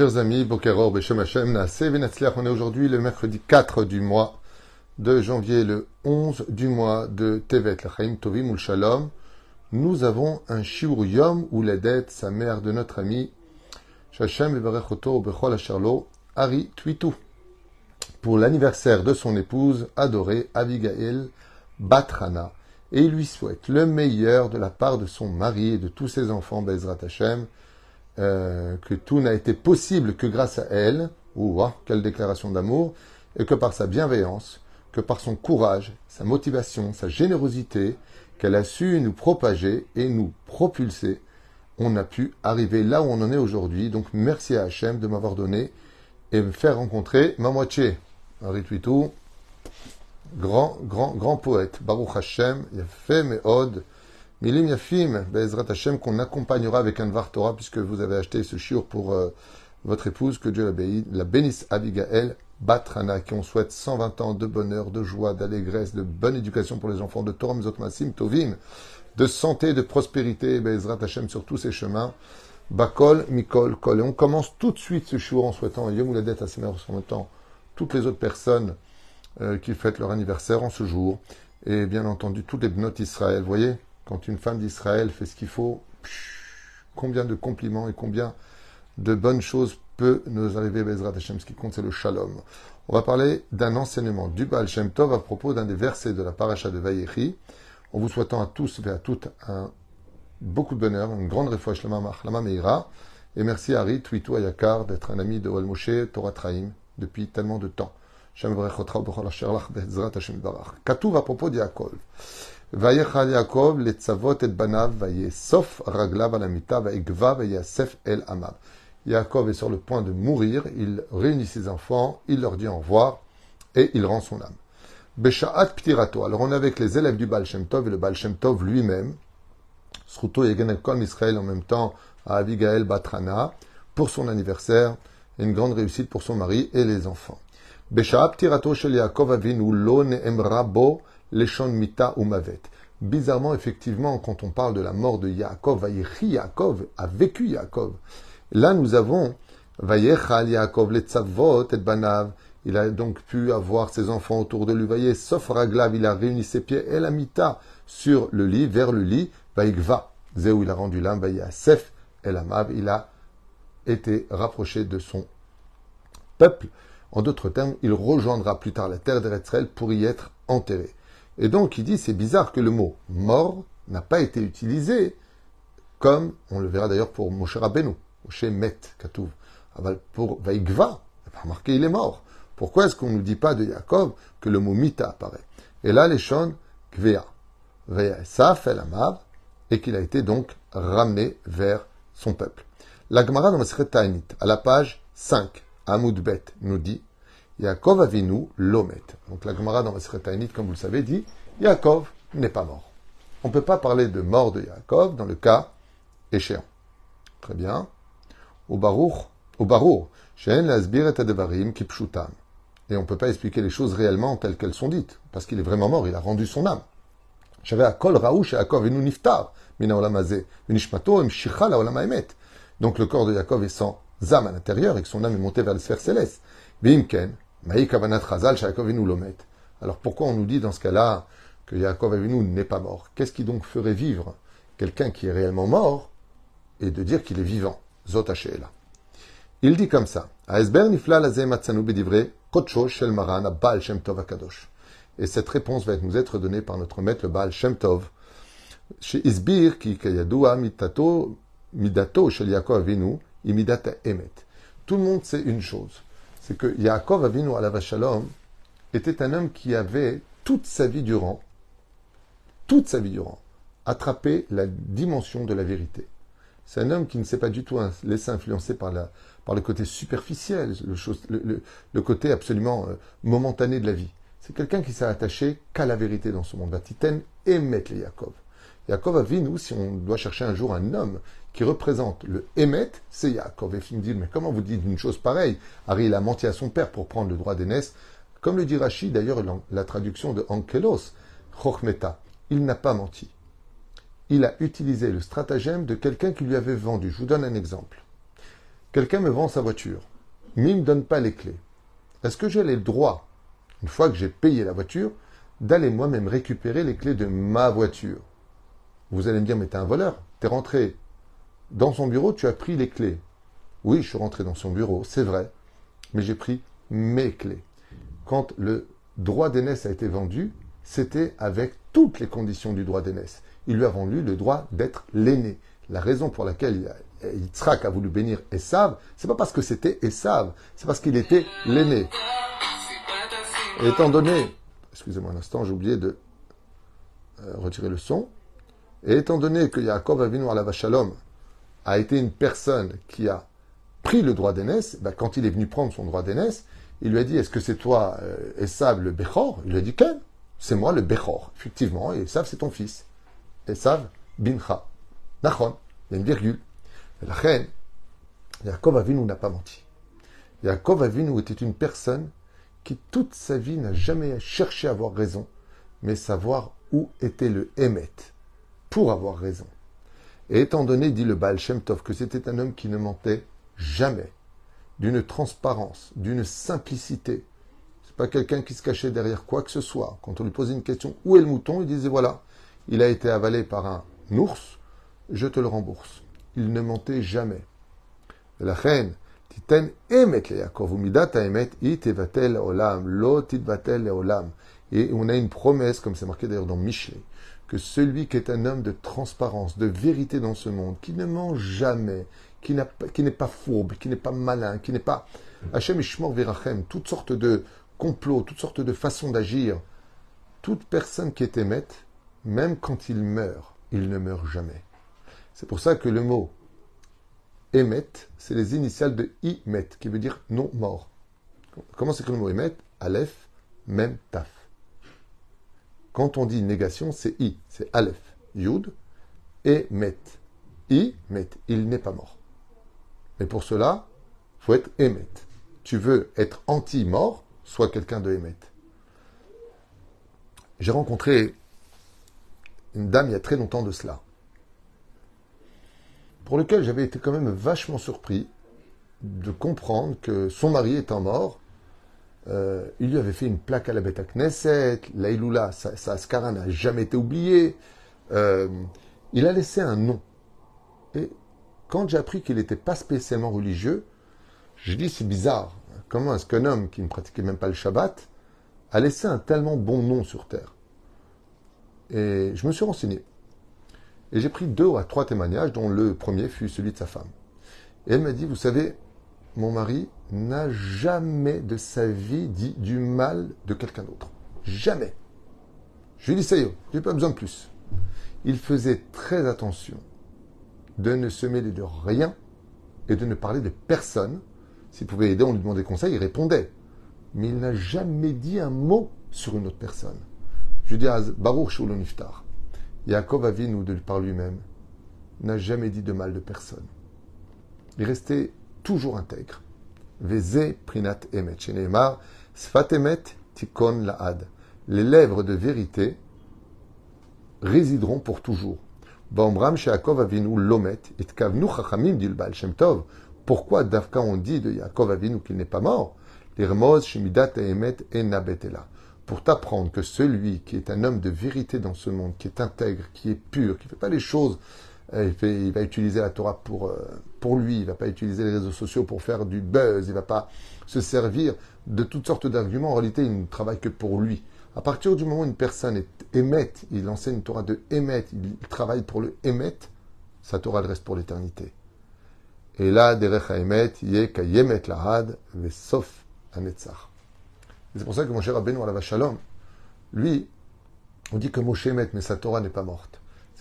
Chers amis, Bokeror, Beshem Hashem, on est aujourd'hui le mercredi 4 du mois de janvier, le 11 du mois de Tevet, Lachaim Tovim ou Shalom. Nous avons un Shiur Yom ou dette, sa mère de notre ami Shachem Evarechoto Bechol Asherlo, Ari Twitou, pour l'anniversaire de son épouse adorée Abigail Batrana. Et il lui souhaite le meilleur de la part de son mari et de tous ses enfants, Bezrat Hashem, euh, que tout n'a été possible que grâce à elle, ou quelle déclaration d'amour, et que par sa bienveillance, que par son courage, sa motivation, sa générosité, qu'elle a su nous propager et nous propulser, on a pu arriver là où on en est aujourd'hui. Donc merci à Hachem de m'avoir donné et me faire rencontrer ma moitié. Henri Twitou, grand, grand, grand poète. Baruch Hashem, il a fait mes odes. Milim Yafim, Bezrat Hashem, qu'on accompagnera avec un Dvar Torah, puisque vous avez acheté ce shiur pour euh, votre épouse, que Dieu la, bénisse, Abigail Batrana, qui on souhaite 120 ans de bonheur, de joie, d'allégresse, de bonne éducation pour les enfants, de Torah Masim, Tovim, de santé, de prospérité, Bezrat Hashem sur tous ces chemins. Bakol, Mikol, Kol. Et on commence tout de suite ce shiur en souhaitant Yom à ses en temps toutes les autres personnes euh, qui fêtent leur anniversaire en ce jour. Et bien entendu, toutes les bnotes Israël. Voyez, quand une femme d'Israël fait ce qu'il faut, combien de compliments et combien de bonnes choses peut nous arriver, Bezrat Hashem. Ce qui compte, c'est le shalom. On va parler d'un enseignement du Baal Shem Tov à propos d'un des versets de la paracha de Vayechi, en vous souhaitant à tous et à toutes beaucoup de bonheur, une grande réfouche, la Meira. Et merci à Ari, Twitou Ayakar, d'être un ami de Wal Moshe, Torah Traim, depuis tellement de temps. Shem à propos d'Yaakov. Vayechal Yaakov, les tzavot et banav, vayesof raglav alamita, vaegva, vayasef el amav. Yaakov est sur le point de mourir, il réunit ses enfants, il leur dit au revoir, et il rend son âme. Beshaat ptirato. Alors on est avec les élèves du Baal Shem Tov et le Baal Shem Tov lui-même, Sruto et Kol Israël en même temps à Abigail Batrana, pour son anniversaire, une grande réussite pour son mari et les enfants. Beshaat ptirato shel Yaakov avinu lo ne'emra bo Leshon Mita ou Mavet. Bizarrement, effectivement, quand on parle de la mort de Yaakov, Vayechi Yaakov, a vécu Yaakov. Là, nous avons Vayechal Yaakov, Letzavot et Banav. Il a donc pu avoir ses enfants autour de lui. Voyez, sauf il a réuni ses pieds et la Mita sur le lit, vers le lit. Vaïgva, Zéou, il a rendu l'âme. Sef El Amav, il a été rapproché de son peuple. En d'autres termes, il rejoindra plus tard la terre d'Eretzrel pour y être enterré. Et donc il dit c'est bizarre que le mot mort n'a pas été utilisé comme on le verra d'ailleurs pour Moshe Rabbeinu, Moshe Met Katouv. Ah bah, pour Vaigva, il pas remarqué il est mort. Pourquoi est-ce qu'on ne nous dit pas de Yaakov que le mot Mita apparaît? Et là, les Shon Kvea, Saf El Amav, et qu'il a été donc ramené vers son peuple. La Gemara dans la Ta'anit, à la page 5, Amoud Bet, nous dit Yaakov Avinu Lomet. Donc la Gemara dans Maseret comme vous le savez, dit Yaakov n'est pas mort. On ne peut pas parler de mort de Yaakov dans le cas échéant. Très bien. Au Baruch, au Baruch, et. Et on ne peut pas expliquer les choses réellement telles qu'elles sont dites, parce qu'il est vraiment mort, il a rendu son âme. J'avais Akol Raouch et Avinu Niftar, Mina Olamazé, Vinishmato la. Donc le corps de Yaakov est sans âme à l'intérieur et que son âme est montée vers les sphères célestes. Bimken, alors pourquoi on nous dit dans ce cas-là que Yaakov Avinu n'est pas mort? Qu'est-ce qui donc ferait vivre quelqu'un qui est réellement mort et de dire qu'il est vivant? Zotachela. Il dit comme ça Et cette réponse va nous être donnée par notre maître le Baal Shem Tov. Isbir, qui mitato midato emet. Tout le monde sait une chose c'est que Yaakov Avinu la Shalom était un homme qui avait toute sa vie durant, toute sa vie durant, attrapé la dimension de la vérité. C'est un homme qui ne s'est pas du tout laissé influencer par, la, le côté superficiel, le, côté absolument euh, momentané de la vie. C'est quelqu'un qui s'est attaché qu'à la vérité dans ce monde. Vatiten et Yaakov. Yaakov nous, si on doit chercher un jour un homme qui représente le Emet, c'est Yaakov. Et me dit, mais comment vous dites une chose pareille? Harry, il a menti à son père pour prendre le droit d'aînesse. Comme le dit Rashi, d'ailleurs, la traduction de Ankelos, Chochmeta, il n'a pas menti. Il a utilisé le stratagème de quelqu'un qui lui avait vendu. Je vous donne un exemple. Quelqu'un me vend sa voiture, mais il ne me donne pas les clés. Est-ce que j'ai le droit, une fois que j'ai payé la voiture, d'aller moi-même récupérer les clés de ma voiture? Vous allez me dire, mais t'es un voleur. T'es rentré dans son bureau, tu as pris les clés. Oui, je suis rentré dans son bureau, c'est vrai, mais j'ai pris mes clés. Quand le droit d'aînesse a été vendu, c'était avec toutes les conditions du droit d'aînesse. Il lui a vendu le droit d'être l'aîné. La raison pour laquelle Yitzhak a voulu bénir Esav, c'est pas parce que c'était Esav, c'est parce qu'il était l'aîné. Étant donné, excusez-moi un instant, j'ai oublié de euh, retirer le son. Et étant donné que Yaakov Avinu à la Vachalom a été une personne qui a pris le droit d'aînesse, ben, quand il est venu prendre son droit d'aînesse, il lui a dit Est-ce que c'est toi, euh, Esav, le Bechor Il lui a dit Ken, c'est moi le Bechor. Effectivement, et Esav, c'est ton fils. Esav, Bincha. Nachon, il y a une virgule. La reine, Yaakov Avinu n'a pas menti. Yaakov Avinu était une personne qui toute sa vie n'a jamais cherché à avoir raison, mais savoir où était le Hémet pour avoir raison. Et étant donné, dit le Baal Shem Tov, que c'était un homme qui ne mentait jamais, d'une transparence, d'une simplicité. C'est pas quelqu'un qui se cachait derrière quoi que ce soit. Quand on lui posait une question, où est le mouton Il disait voilà, il a été avalé par un ours, je te le rembourse. Il ne mentait jamais. La reine, titen emet olam, lo olam. Et on a une promesse, comme c'est marqué d'ailleurs dans Michelet, que celui qui est un homme de transparence, de vérité dans ce monde, qui ne ment jamais, qui n'est pas fourbe, qui n'est pas malin, qui n'est pas Hachem Ishmor Verachem, toutes sortes de complots, toutes sortes de façons d'agir, toute personne qui est émette, même quand il meurt, il ne meurt jamais. C'est pour ça que le mot émet, c'est les initiales de imet, qui veut dire non mort. Comment que le mot émet Aleph, même taf. Quand on dit négation, c'est i, c'est Aleph, Yud, et met. I, met, il n'est pas mort. Mais pour cela, faut être émet. Tu veux être anti-mort, sois quelqu'un de émet. J'ai rencontré une dame il y a très longtemps de cela, pour lequel j'avais été quand même vachement surpris de comprendre que son mari étant mort, euh, il lui avait fait une plaque à la bête à Knesset, l'Aïloula, sa, sa n'a jamais été oubliée. Euh, il a laissé un nom. Et quand j'ai appris qu'il n'était pas spécialement religieux, je dis c'est bizarre. Comment est-ce qu'un homme qui ne pratiquait même pas le Shabbat a laissé un tellement bon nom sur terre? Et je me suis renseigné. Et j'ai pris deux à trois témoignages, dont le premier fut celui de sa femme. Et elle m'a dit, vous savez, mon mari n'a jamais de sa vie dit du mal de quelqu'un d'autre. Jamais. Je lui dit, ça y est, j'ai pas besoin de plus. Il faisait très attention de ne se mêler de rien et de ne parler de personne. S'il pouvait aider, on lui demandait conseil, il répondait. Mais il n'a jamais dit un mot sur une autre personne. Je dis à Baruch Shulun Niftar, Yaakov Avinu, de par lui-même, n'a jamais dit de mal de personne. Il restait toujours intègre. Veze prinat emet. sfat emet tikon laad. Les lèvres de vérité résideront pour toujours. Baumram she'akov avinu lomet. Itkavnu chachamim dit le Shem Tov. Pourquoi d'Afka on dit de Yaakov Avinu qu'il n'est pas mort? L'irmoz shemidat emet enabetela. Pour t'apprendre que celui qui est un homme de vérité dans ce monde, qui est intègre, qui est pur, qui ne fait pas les choses il, va utiliser la Torah pour, euh, pour lui, il ne va pas utiliser les réseaux sociaux pour faire du buzz, il ne va pas se servir de toutes sortes d'arguments. En réalité, il ne travaille que pour lui. À partir du moment où une personne est émette, il enseigne une Torah de émet, il travaille pour le émette, sa Torah reste pour l'éternité. Et là, derech émet, yé ka yemet lahad, sauf anetzach. C'est pour ça que mon cher Rabbeinu la Shalom, lui, on dit que Moshe émet, mais sa Torah n'est pas morte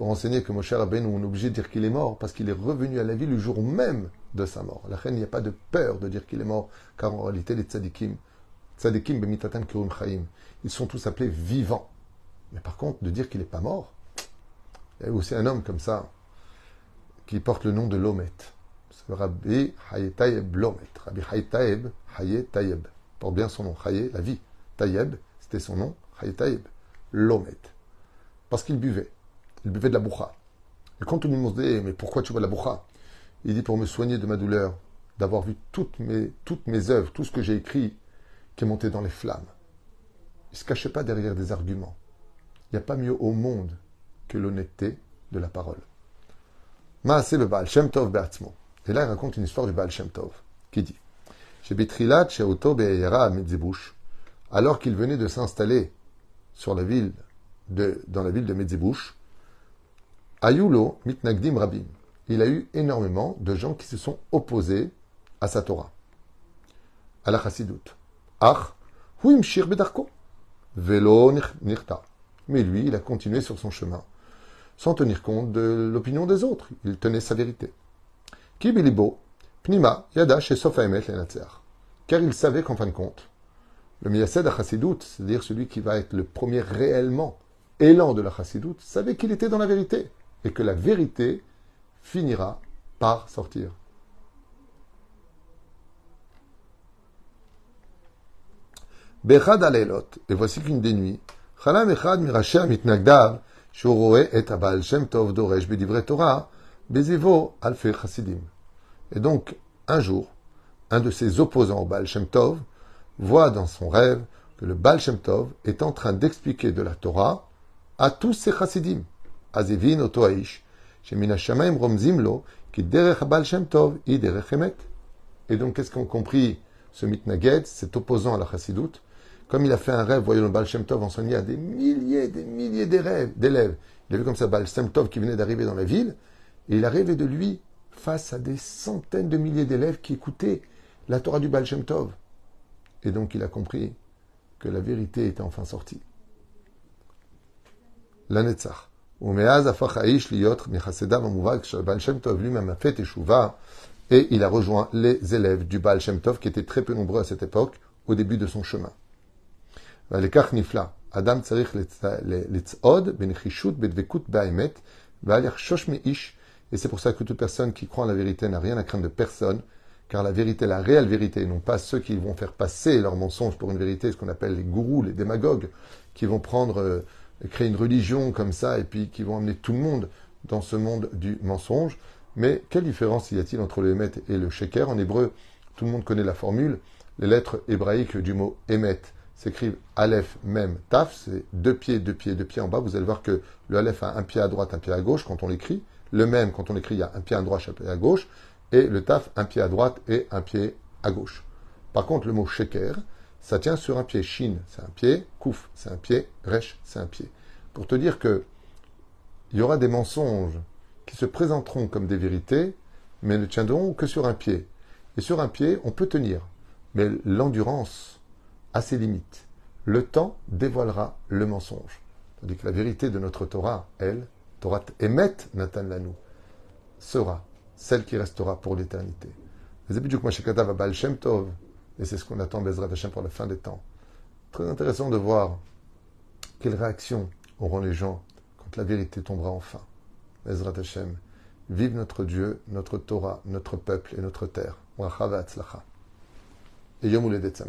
pour enseigner que Moshe Rabbeinu, on est obligé de dire qu'il est mort parce qu'il est revenu à la vie le jour même de sa mort. La reine, il n'y a pas de peur de dire qu'il est mort, car en réalité, les tzadikim, tzadikim bemitatam kirum chaim, ils sont tous appelés vivants. Mais par contre, de dire qu'il n'est pas mort, il y a aussi un homme comme ça, qui porte le nom de Lomet. C'est Rabbi Hayetayeb Lomet. Rabbi Hayetayeb, Hayetayeb. Porte bien son nom. Hayet, la vie. Tayeb, c'était son nom. Hayetayeb. Lomet. Parce qu'il buvait. Il buvait de la boucha. Et quand on lui demandait, mais pourquoi tu bois de la boucha Il dit, pour me soigner de ma douleur. d'avoir vu toutes mes, œuvres, tout ce que j'ai écrit, qui est monté dans les flammes. Il ne se cachait pas derrière des arguments. Il n'y a pas mieux au monde que l'honnêteté de la parole. Et là, il raconte une histoire du Baal Shem Tov, qui dit alors qu'il venait de s'installer sur la ville de, dans la ville de Medzebouch, Ayulo mitnagdim rabim. Il a eu énormément de gens qui se sont opposés à sa Torah, à la Chassidut. Ach, huim shir bedarko? Velo nirta. Mais lui, il a continué sur son chemin, sans tenir compte de l'opinion des autres. Il tenait sa vérité. Kibilibo, pnima, yada, chez Sofaemet Car il savait qu'en fin de compte, le Miyased à Chassidut, c'est-à-dire celui qui va être le premier réellement élan de la Chassidut, savait qu'il était dans la vérité et que la vérité finira par sortir. Bechad alelot, et voici qu'une des nuits, Chalam echad mirasher mitnagdav, shoroe et abal shem tov doresh bedivre Torah, bezevo alfe chassidim. Et donc, un jour, un de ses opposants au Baal Shem Tov voit dans son rêve que le Baal Shem Tov est en train d'expliquer de la Torah à tous ses chassidim. Emet. Et donc, qu'est-ce qu'ont compris ce mitnaged, cet opposant à la chassidoute Comme il a fait un rêve, voyant le Baal Shem Tov enseigner à des milliers, des milliers d'élèves. Il a vu comme ça Baal Shem Tov qui venait d'arriver dans la ville, et il a rêvé de lui face à des centaines de milliers d'élèves qui écoutaient la Torah du Baal Shem Tov. Et donc il a compris que la vérité était enfin sortie. La Netzach. Et il a rejoint les élèves du Baal Shem Tov qui étaient très peu nombreux à cette époque au début de son chemin. Adam et c'est pour ça que toute personne qui croit en la vérité n'a rien à craindre de personne, car la vérité, la réelle vérité, non pas ceux qui vont faire passer leur mensonge pour une vérité, ce qu'on appelle les gourous, les démagogues, qui vont prendre, euh, créer une religion comme ça, et puis qui vont amener tout le monde dans ce monde du mensonge. Mais quelle différence y a-t-il entre le Emet et le Sheker? En hébreu, tout le monde connaît la formule. Les lettres hébraïques du mot Emet s'écrivent Aleph, Mem, Taf. C'est deux pieds, deux pieds, deux pieds en bas. Vous allez voir que le Aleph a un pied à droite, un pied à gauche quand on l'écrit. Le même, quand on l'écrit, il y a un pied à droite, un pied à gauche et le taf, un pied à droite et un pied à gauche. Par contre, le mot sheker, ça tient sur un pied. Shin, c'est un pied. Kouf, c'est un pied. Resh, c'est un pied. Pour te dire que il y aura des mensonges qui se présenteront comme des vérités, mais ne tiendront que sur un pied. Et sur un pied, on peut tenir. Mais l'endurance a ses limites. Le temps dévoilera le mensonge. Tandis que la vérité de notre Torah, elle, Torah Emet Nathan Lanou, sera celle qui restera pour l'éternité. Et c'est ce qu'on attend Bezrat Hashem pour la fin des temps. Très intéressant de voir quelle réaction auront les gens quand la vérité tombera enfin. Bezrat Hashem, vive notre Dieu, notre Torah, notre peuple et notre terre. Et Yom Sa